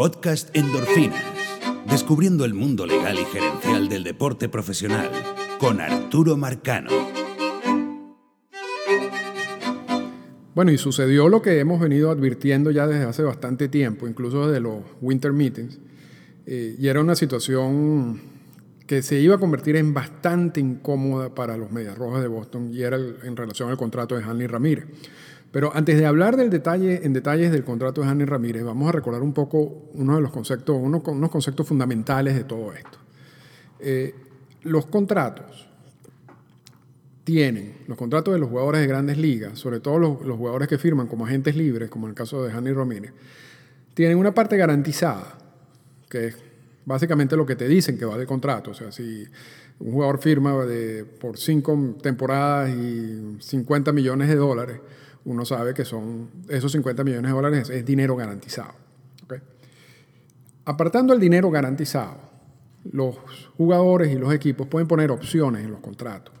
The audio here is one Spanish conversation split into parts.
podcast Endorfinas, descubriendo el mundo legal y gerencial del deporte profesional, con Arturo Marcano. Bueno, y sucedió lo que hemos venido advirtiendo ya desde hace bastante tiempo, incluso desde los winter meetings, eh, y era una situación que se iba a convertir en bastante incómoda para los Medias Rojas de Boston y era en relación al contrato de Hanley Ramírez. Pero antes de hablar del detalle, en detalles del contrato de Hanley Ramírez, vamos a recordar un poco uno de los conceptos, unos, unos conceptos fundamentales de todo esto. Eh, los contratos tienen, los contratos de los jugadores de grandes ligas, sobre todo los, los jugadores que firman como agentes libres, como en el caso de Hanley Ramírez, tienen una parte garantizada, que es básicamente lo que te dicen que va de contrato. O sea, si un jugador firma de, por cinco temporadas y 50 millones de dólares, uno sabe que son esos 50 millones de dólares es dinero garantizado. Apartando el dinero garantizado, los jugadores y los equipos pueden poner opciones en los contratos.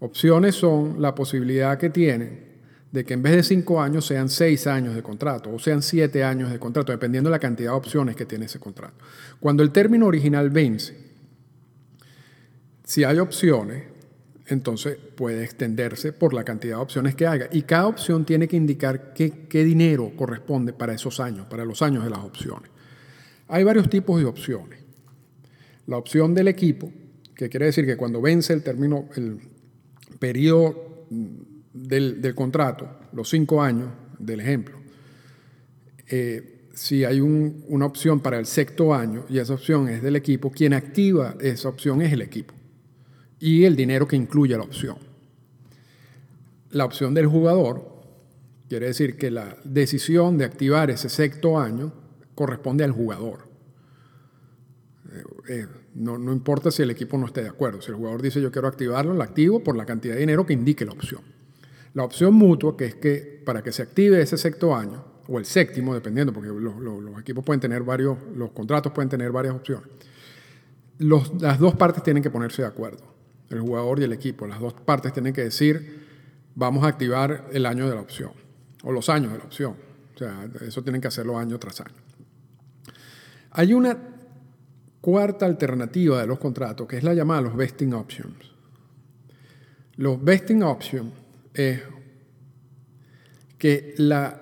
Opciones son la posibilidad que tienen de que en vez de cinco años sean seis años de contrato o sean siete años de contrato, dependiendo de la cantidad de opciones que tiene ese contrato. Cuando el término original vence, si hay opciones, entonces puede extenderse por la cantidad de opciones que haya. Y cada opción tiene que indicar qué, dinero corresponde para esos años, para los años de las opciones. Hay varios tipos de opciones. La opción del equipo, que quiere decir que cuando vence el término, el periodo del, contrato, los cinco años del ejemplo, eh, si hay una opción para el sexto año y esa opción es del equipo, quien activa esa opción es el equipo y el dinero que incluye la opción. La opción del jugador quiere decir que la decisión de activar ese sexto año corresponde al jugador. Eh, eh, no, no, importa si el equipo no esté de acuerdo. Si el jugador dice yo quiero activarlo, lo activo por la cantidad de dinero que indique la opción. La opción mutua, que es que para que se active ese sexto año, o el séptimo, dependiendo, porque los, equipos pueden tener varios, los contratos pueden tener varias opciones, las dos partes tienen que ponerse de acuerdo, el jugador y el equipo. Las dos partes tienen que decir, vamos a activar el año de la opción, o los años de la opción. O sea, eso tienen que hacerlo año tras año. Hay una cuarta alternativa de los contratos, que es la llamada los vesting options. Los vesting options es que la,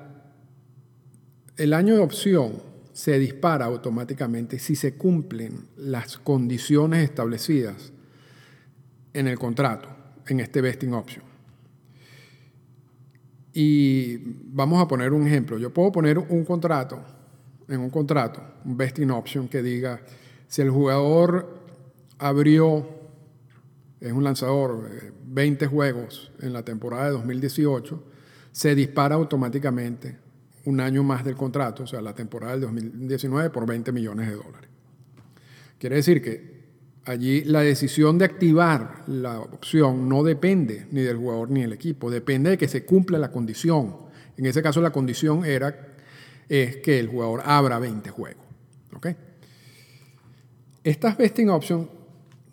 el año de opción se dispara automáticamente si se cumplen las condiciones establecidas en el contrato, en este vesting option. Y vamos a poner un ejemplo. Yo puedo poner un contrato, en un contrato, un vesting option que diga, si el jugador abrió es un lanzador, 20 eh, juegos en la temporada de 2018, se dispara automáticamente un año más del contrato, o sea, la temporada del 2019 por 20 millones de dólares. Quiere decir que allí la decisión de activar la opción no depende ni del jugador ni del equipo, depende de que se cumpla la condición. En ese caso la condición era es que el jugador abra 20 juegos. Estas vesting options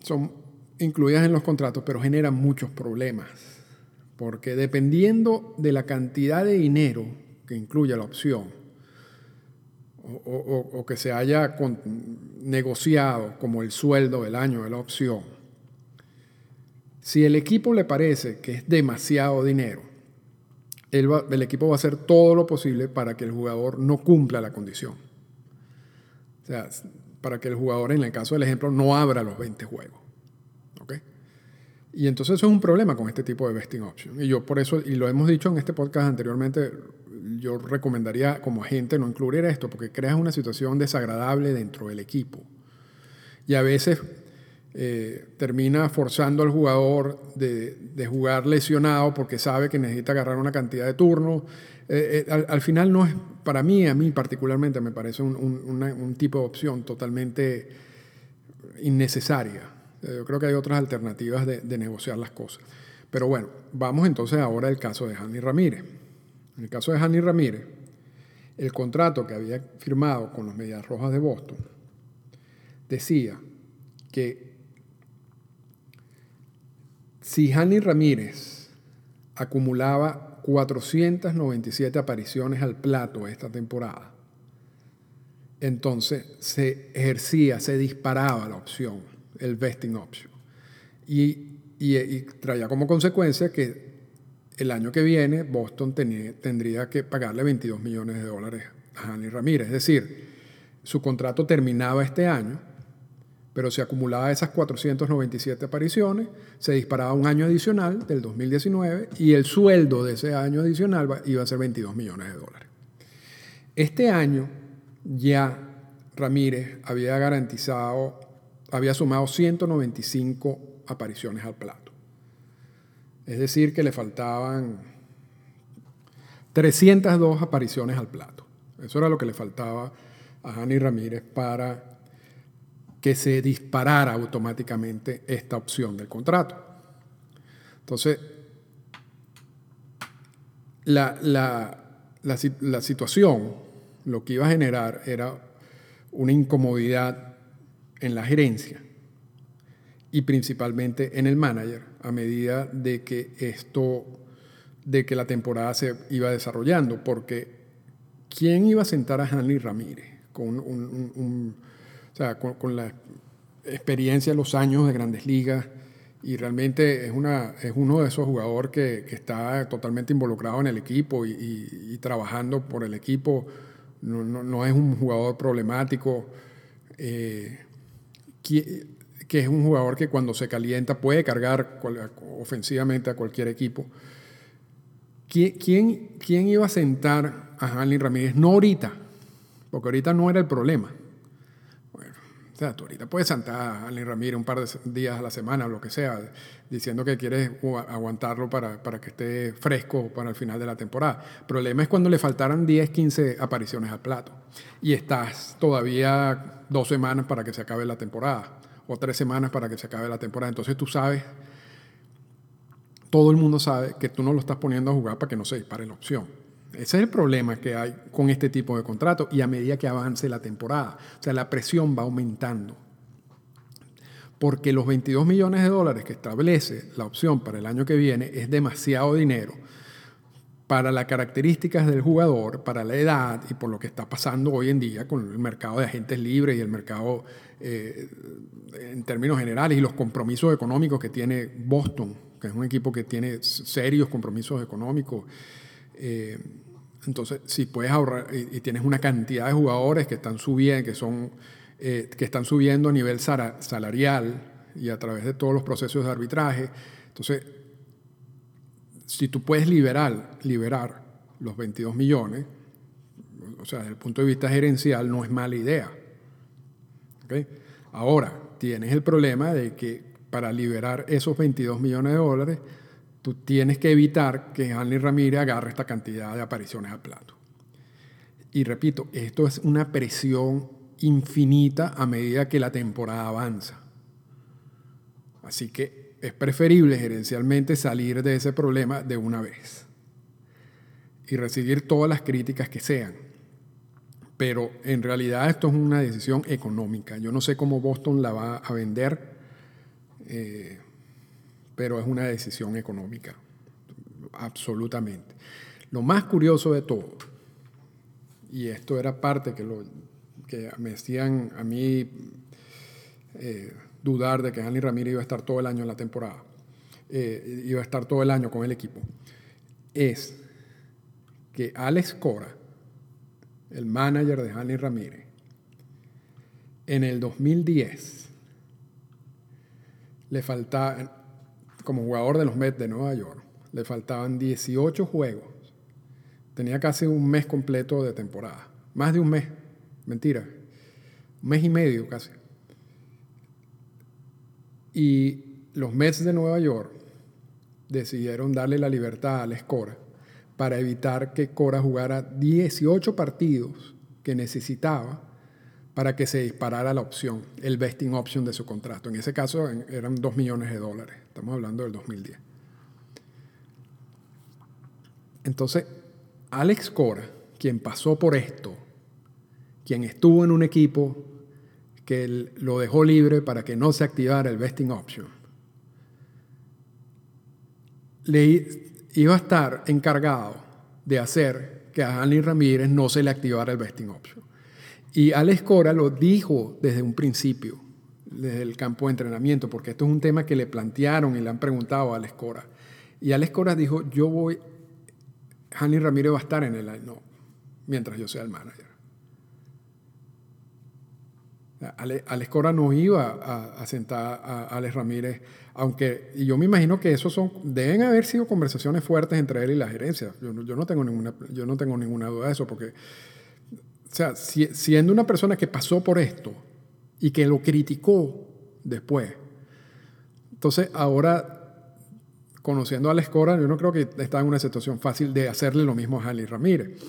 son incluidas en los contratos, pero generan muchos problemas, porque dependiendo de la cantidad de dinero que incluya la opción, o, que se haya negociado como el sueldo del año de la opción, si el equipo le parece que es demasiado dinero, el equipo va a hacer todo lo posible para que el jugador no cumpla la condición. O sea, para que el jugador, en el caso del ejemplo, no abra los 20 juegos. Y entonces eso es un problema con este tipo de vesting option. Y yo por eso, y lo hemos dicho en este podcast anteriormente, yo recomendaría como agente no incluir esto, porque creas una situación desagradable dentro del equipo. Y a veces eh, termina forzando al jugador de, jugar lesionado porque sabe que necesita agarrar una cantidad de turnos. Eh, eh, al, final no es, para mí, a mí particularmente, me parece un, un tipo de opción totalmente innecesaria. Yo creo que hay otras alternativas de, negociar las cosas. Pero bueno, vamos entonces ahora al caso de Hanny Ramírez. En el caso de Hanny Ramírez, el contrato que había firmado con los Medias Rojas de Boston decía que si Hanny Ramírez acumulaba 497 apariciones al plato esta temporada, entonces se ejercía, se disparaba la opción, el vesting option. Y, traía como consecuencia que el año que viene Boston tendría que pagarle 22 millones de dólares a Hanley Ramírez. Es decir, su contrato terminaba este año, pero se acumulaba esas 497 apariciones, se disparaba un año adicional del 2019 y el sueldo de ese año adicional iba a ser 22 millones de dólares. Este año ya Ramírez había garantizado, había sumado 195 apariciones al plato. Es decir, que le faltaban 302 apariciones al plato. Eso era lo que le faltaba a Jani Ramírez para que se disparara automáticamente esta opción del contrato. Entonces, la, la situación lo que iba a generar era una incomodidad en la gerencia y principalmente en el manager a medida de que esto, de que la temporada se iba desarrollando, porque ¿quién iba a sentar a Hanley Ramírez con, con, la experiencia de los años de grandes ligas? Y realmente es, una, es uno de esos jugadores que, está totalmente involucrado en el equipo y trabajando por el equipo no, es un jugador problemático, eh, que, es un jugador que cuando se calienta puede cargar ofensivamente a cualquier equipo. ¿Quién, quién iba a sentar a Hanley Ramírez? No ahorita, porque ahorita no era el problema. O sea, tú ahorita puedes sentar a Allen Ramírez un par de días a la semana o lo que sea, diciendo que quieres aguantarlo para, para, que esté fresco para el final de la temporada. El problema es cuando le faltaran 10, 15 apariciones al plato y estás todavía dos semanas para que se acabe la temporada o tres semanas para que se acabe la temporada. Entonces tú sabes, todo el mundo sabe que tú no lo estás poniendo a jugar para que no se dispare la opción. Ese es el problema que hay con este tipo de contrato y a medida que avance la temporada. O sea, la presión va aumentando. Porque los 22 millones de dólares que establece la opción para el año que viene es demasiado dinero para las características del jugador, para la edad y por lo que está pasando hoy en día con el mercado de agentes libres y el mercado eh, en términos generales y los compromisos económicos que tiene Boston, que es un equipo que tiene serios compromisos económicos. Eh, entonces, si puedes ahorrar y, tienes una cantidad de jugadores que están subiendo, que son, eh, que están subiendo a nivel salarial y a través de todos los procesos de arbitraje, entonces, si tú puedes liberar, liberar los 22 millones, o sea, desde el punto de vista gerencial, no es mala idea. Ahora, tienes el problema de que para liberar esos 22 millones de dólares, tú tienes que evitar que Hanley Ramírez agarre esta cantidad de apariciones al plato. Y repito, esto es una presión infinita a medida que la temporada avanza. Así que es preferible gerencialmente salir de ese problema de una vez y recibir todas las críticas que sean. Pero en realidad esto es una decisión económica. Yo no sé cómo Boston la va a vender. Eh, pero es una decisión económica, absolutamente. Lo más curioso de todo, y esto era parte que, me hacían a mí eh, dudar de que Andy Ramírez iba a estar todo el año en la temporada, eh, iba a estar todo el año con el equipo, es que Alex Cora, el manager de Andy Ramírez, en el 2010 le faltaba, como jugador de los Mets de Nueva York. Le faltaban 18 juegos. Tenía casi un mes completo de temporada. Más de un mes. Mentira. Un mes y medio casi. Y los Mets de Nueva York decidieron darle la libertad a Alex Cora para evitar que Cora jugara 18 partidos que necesitaba para que se disparara la opción, el vesting option de su contrato. En ese caso eran 2 millones de dólares. Estamos hablando del 2010. Entonces, Alex Cora, quien pasó por esto, quien estuvo en un equipo que lo dejó libre para que no se activara el vesting option, le iba a estar encargado de hacer que a Andy Ramírez no se le activara el vesting option. Y Alex Cora lo dijo desde un principio, desde el campo de entrenamiento, porque esto es un tema que le plantearon y le han preguntado a Alex Cora. Y Alex Cora dijo, yo voy, Hanley Ramírez va a estar en el no, mientras yo sea el manager. Alex Cora no iba a, sentar a Alex Ramírez, aunque y yo me imagino que eso son, deben haber sido conversaciones fuertes entre él y la gerencia. Yo, no, tengo ninguna, yo no tengo ninguna duda de eso, porque, o sea, siendo una persona que pasó por esto y que lo criticó después, entonces ahora, conociendo a Alex Cora, yo no creo que está en una situación fácil de hacerle lo mismo a Hanley Ramírez.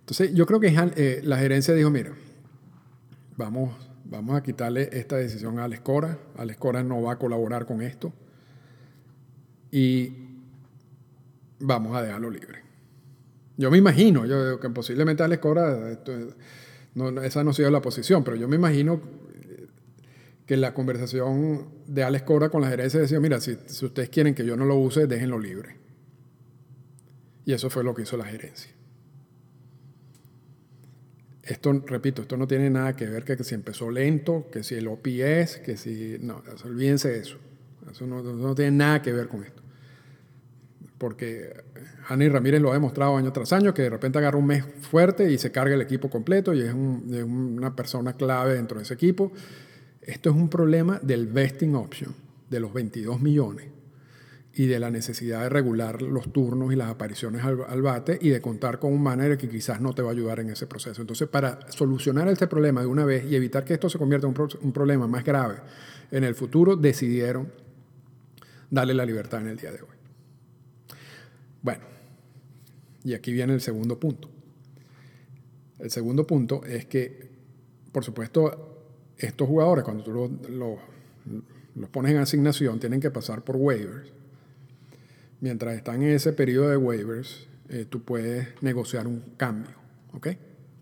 Entonces, yo creo que eh, la gerencia dijo, mira, vamos Vamos a quitarle esta decisión a Alex Cora. Alex Cora no va a colaborar con esto. Y vamos a dejarlo libre. Yo me imagino, yo, que posiblemente Alex Cora, esa no ha sido la posición, pero yo me imagino que la conversación de Alex Cora con la gerencia decía, mira, si ustedes quieren que yo no lo use, déjenlo libre. Y eso fue lo que hizo la gerencia. Esto, repito, esto no tiene nada que ver que, si empezó lento, que si el OPS, que si... No, olvídense de eso. Eso no, tiene nada que ver con esto. Porque Ani Ramírez lo ha demostrado año tras año, que de repente agarra un mes fuerte y se carga el equipo completo y es, una persona clave dentro de ese equipo. Esto es un problema del vesting option, de los 22 millones y de la necesidad de regular los turnos y las apariciones al, bate y de contar con un manager que quizás no te va a ayudar en ese proceso. Entonces, para solucionar este problema de una vez y evitar que esto se convierta en un, problema más grave en el futuro, decidieron darle la libertad en el día de hoy. Bueno, y aquí viene el segundo punto. El segundo punto es que, por supuesto, estos jugadores, cuando tú los pones en asignación, tienen que pasar por waivers mientras están en ese periodo de waivers, eh, tú puedes negociar un cambio, ¿ok?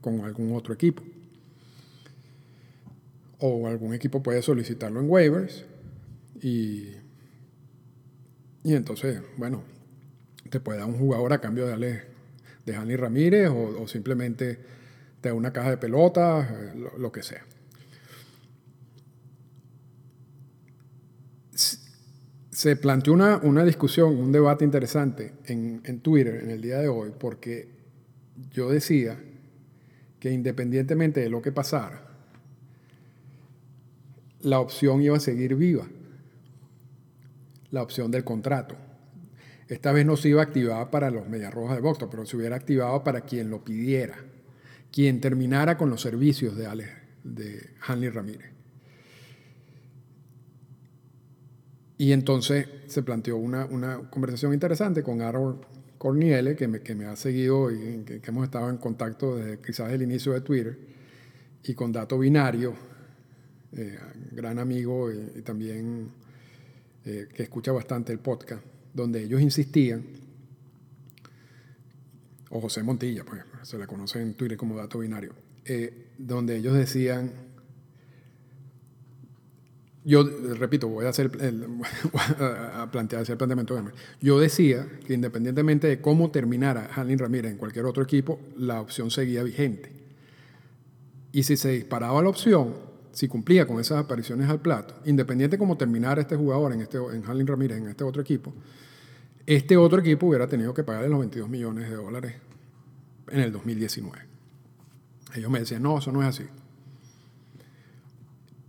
Con algún otro equipo. O algún equipo puede solicitarlo en waivers y, y entonces, bueno, te puede dar un jugador a cambio de, de Jani Ramírez o, simplemente te da una caja de pelotas, eh, lo que sea. Se planteó una, una, discusión, un debate interesante en, en, Twitter en el día de hoy, porque yo decía que independientemente de lo que pasara, la opción iba a seguir viva, la opción del contrato. Esta vez no se iba a activar para los Rojas de Boston, pero se hubiera activado para quien lo pidiera, quien terminara con los servicios de, Ale, de Hanley Ramírez. Y entonces se planteó una, una conversación interesante con Aaron Corniele, que me, que me ha seguido y que, hemos estado en contacto desde quizás el inicio de Twitter, y con Dato Binario, eh, gran amigo y, también eh, que escucha bastante el podcast, donde ellos insistían, o José Montilla, pues se le conoce en Twitter como Dato Binario, eh, donde ellos decían yo repito, voy a hacer a plantear ese planteamiento. Yo decía que independientemente de cómo terminara Jalín Ramírez en cualquier otro equipo, la opción seguía vigente. Y si se disparaba la opción, si cumplía con esas apariciones al plato, independiente de cómo terminara este jugador en, este, en Jalín Ramírez en este otro equipo, este otro equipo hubiera tenido que pagarle los 22 millones de dólares en el 2019. Ellos me decían, no, eso no es así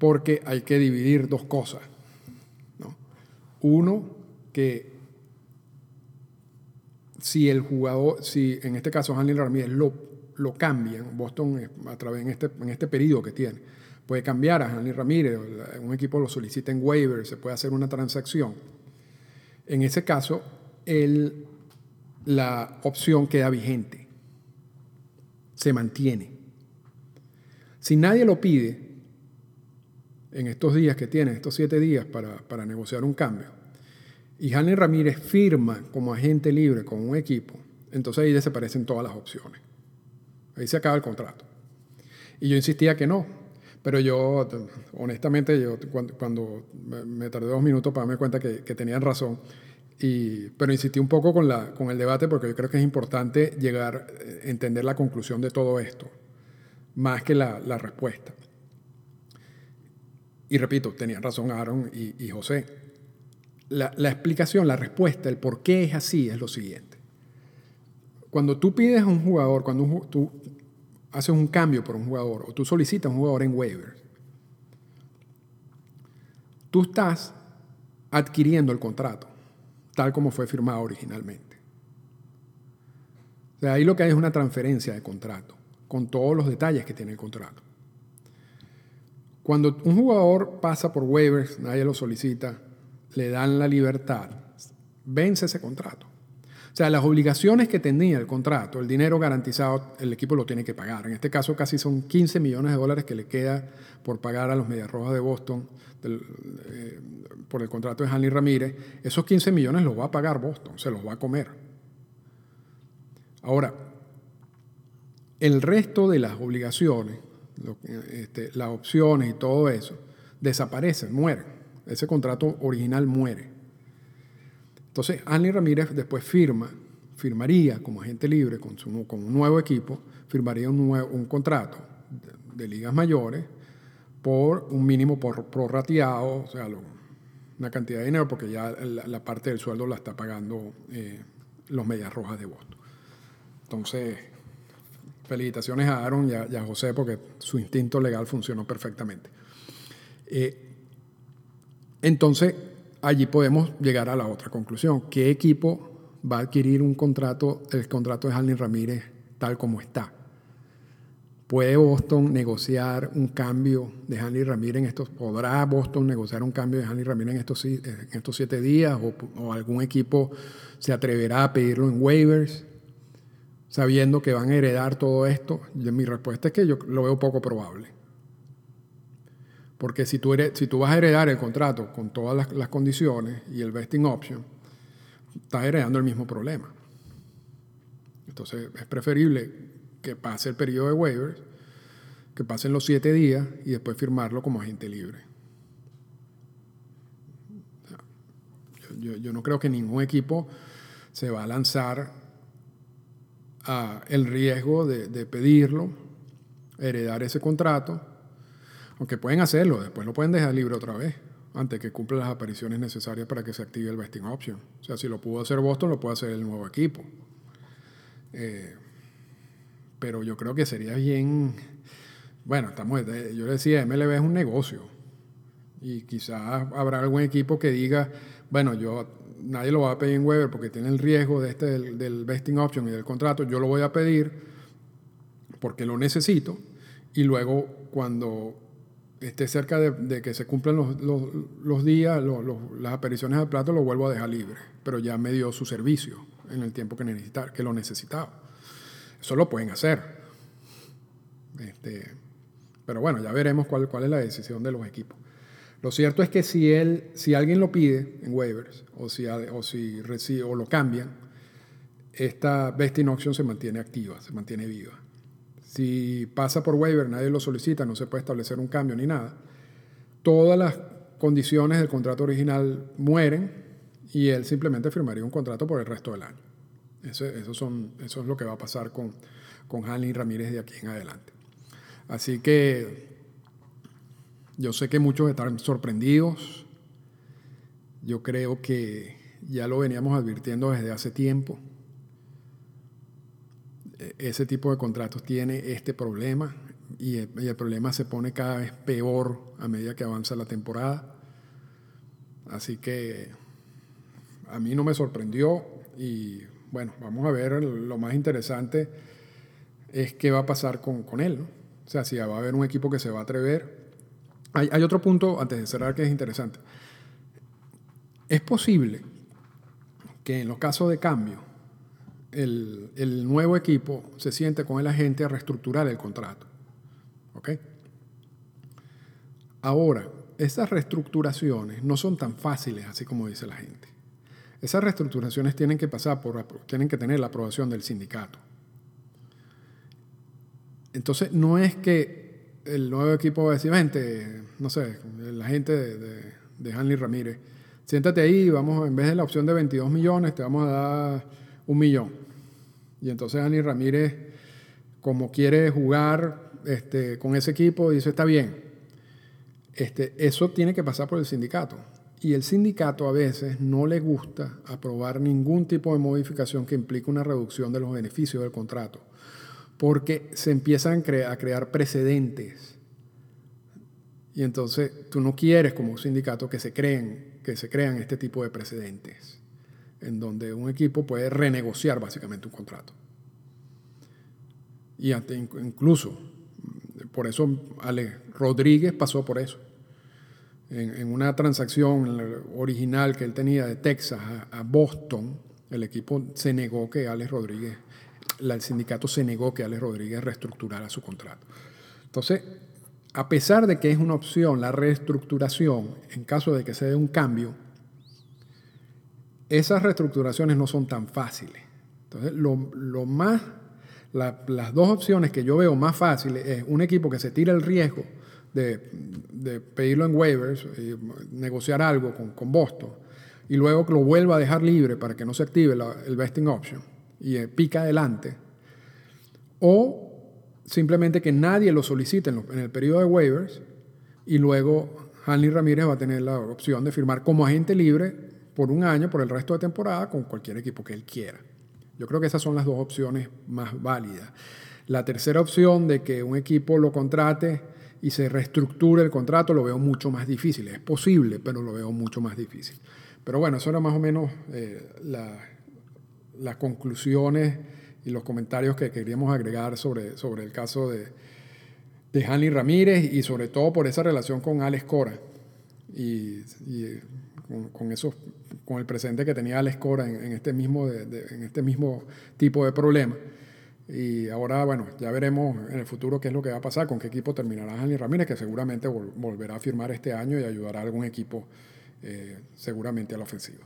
porque hay que dividir dos cosas. Uno, que si el jugador, si en este caso Hanley Ramírez lo, lo cambian, Boston a través en este, en este periodo que tiene, puede cambiar a Hanley Ramírez, un equipo lo solicita en waiver, se puede hacer una transacción. En ese caso, el, la opción queda vigente, se mantiene. Si nadie lo pide, en estos días que tiene, estos siete días para, negociar un cambio, y Hanley Ramírez firma como agente libre con un equipo, entonces ahí desaparecen todas las opciones. Ahí se acaba el contrato. Y yo insistía que no, pero yo, honestamente, yo cuando, me tardé dos minutos para darme cuenta que, tenían razón, y, pero insistí un poco con, la, con el debate porque yo creo que es importante llegar a entender la conclusión de todo esto. más que la, la respuesta. Y repito, tenían razón Aaron y, José. La, explicación, la respuesta, el por qué es así es lo siguiente. Cuando tú pides a un jugador, cuando tú haces un cambio por un jugador o tú solicitas a un jugador en waivers, tú estás adquiriendo el contrato, tal como fue firmado originalmente. O sea, ahí lo que hay es una transferencia de contrato, con todos los detalles que tiene el contrato. Cuando un jugador pasa por waivers, nadie lo solicita, le dan la libertad, vence ese contrato. O sea, las obligaciones que tenía el contrato, el dinero garantizado, el equipo lo tiene que pagar. En este caso casi son 15 millones de dólares que le queda por pagar a los Medias Rojas de Boston eh, por el contrato de Hanley Ramírez. Esos 15 millones los va a pagar Boston, se los va a comer. Ahora, el resto de las obligaciones, este, las opciones y todo eso, desaparecen, mueren. Ese contrato original muere. Entonces, Andy Ramírez después firma, firmaría como agente libre con, su, con un nuevo equipo, firmaría un, nuevo, un contrato de, ligas mayores por un mínimo por prorrateado, o sea, una cantidad de dinero, porque ya la, parte del sueldo la está pagando eh, los Medias Rojas de Boston. Entonces, felicitaciones a Aaron y a, José, porque su instinto legal funcionó perfectamente. Eh, entonces, allí podemos llegar a la otra conclusión. ¿Qué equipo va a adquirir un contrato, el contrato de Harley Ramírez tal como está? ¿Puede Boston negociar un cambio de Hanley Ramírez en estos, podrá Boston negociar un cambio de Hanley Ramírez en estos, siete días o, algún equipo se atreverá a pedirlo en waivers sabiendo que van a heredar todo esto? Mi respuesta es que yo lo veo poco probable. Porque si tú, vas a heredar el contrato con todas las, condiciones y el vesting option, estás heredando el mismo problema. Entonces es preferible que pase el periodo de waivers, que pasen los siete días y después firmarlo como agente libre. Yo, yo, no creo que ningún equipo se va a lanzar el riesgo de, pedirlo, heredar ese contrato aunque pueden hacerlo, después lo pueden dejar libre otra vez, antes que cumpla las apariciones necesarias para que se active el vesting option. O sea, si lo pudo hacer Boston, lo puede hacer el nuevo equipo. Eh, pero yo creo que sería bien. Bueno, estamos, yo decía, MLB es un negocio. Y quizás habrá algún equipo que diga, bueno, yo nadie lo va a pedir en Weber porque tiene el riesgo de este, del, del vesting option y del contrato, yo lo voy a pedir porque lo necesito. Y luego, cuando esté cerca de, que se cumplan los, días, las apariciones al plato, lo vuelvo a dejar libre. Pero ya me dio su servicio en el tiempo que, necesitar, que lo necesitaba. Eso lo pueden hacer. Este, pero bueno, ya veremos cuál, cuál es la decisión de los equipos. Lo cierto es que si, él, si alguien lo pide en waivers o si, o si recibe, o lo cambian, esta vesting option se mantiene activa, se mantiene viva. Si pasa por waiver, nadie lo solicita, no se puede establecer un cambio ni nada. Todas las condiciones del contrato original mueren y él simplemente firmaría un contrato por el resto del año. Eso, eso, son, eso es lo que va a pasar con, con Hanley Ramírez de aquí en adelante. Así que yo sé que muchos están sorprendidos. Yo creo que ya lo veníamos advirtiendo desde hace tiempo ese tipo de contratos tiene este problema y el, problema se pone cada vez peor a medida que avanza la temporada. Así que a mí no me sorprendió y bueno, vamos a ver, lo más interesante es qué va a pasar con, con él, O sea, si va a haber un equipo que se va a atrever. Hay, otro punto, antes de cerrar, que es interesante. Es posible que en los casos de cambio, el, nuevo equipo se siente con el agente a reestructurar el contrato. ¿Ok? Ahora, esas reestructuraciones no son tan fáciles, así como dice la gente. Esas reestructuraciones tienen que pasar por, tienen que tener la aprobación del sindicato. Entonces, no es que el nuevo equipo va a no sé, la gente de, de, Hanley Ramírez, siéntate ahí, vamos, en vez de la opción de 22 millones, te vamos a dar un millón. Y entonces Ani Ramírez, como quiere jugar este, con ese equipo dice, está bien. Este, eso tiene que pasar por el sindicato. Y el sindicato a veces no le gusta aprobar ningún tipo de modificación que implique una reducción de los beneficios del contrato, porque se empiezan a crear precedentes. Y entonces tú no quieres como sindicato que se creen, que se crean este tipo de precedentes, en donde un equipo puede renegociar básicamente un contrato. Y incluso, por eso Ale Rodríguez pasó por eso en, una transacción original que él tenía de Texas a, Boston, el equipo se negó que Alex Rodríguez, el sindicato se negó que Alex Rodríguez reestructurara su contrato. Entonces, a pesar de que es una opción la reestructuración, en caso de que se dé un cambio, esas reestructuraciones no son tan fáciles. Entonces, lo, más, las dos opciones que yo veo más fáciles es un equipo que se tira el riesgo de, pedirlo en waivers, y negociar algo con, Boston, y luego que lo vuelva a dejar libre para que no se active el vesting option y eh, pica adelante, o simplemente que nadie lo solicite en, el periodo de waivers y luego Hanley Ramírez va a tener la opción de firmar como agente libre por un año, por el resto de temporada, con cualquier equipo que él quiera. Yo creo que esas son las dos opciones más válidas. La tercera opción de que un equipo lo contrate y se reestructure el contrato, lo veo mucho más difícil. Es posible, pero lo veo mucho más difícil. Pero bueno, eso era más o menos eh, las conclusiones y los comentarios que queríamos agregar sobre, sobre el caso de, de Hanley Ramírez y sobre todo por esa relación con Alex Cora y, con, esos, con el presente que tenía Alex Cora en, este, mismo en este mismo tipo de problema. Y ahora, bueno, ya veremos en el futuro qué es lo que va a pasar, con qué equipo terminará Daniel Ramírez, que seguramente volverá a firmar este año y ayudará a algún equipo eh, seguramente a la ofensiva.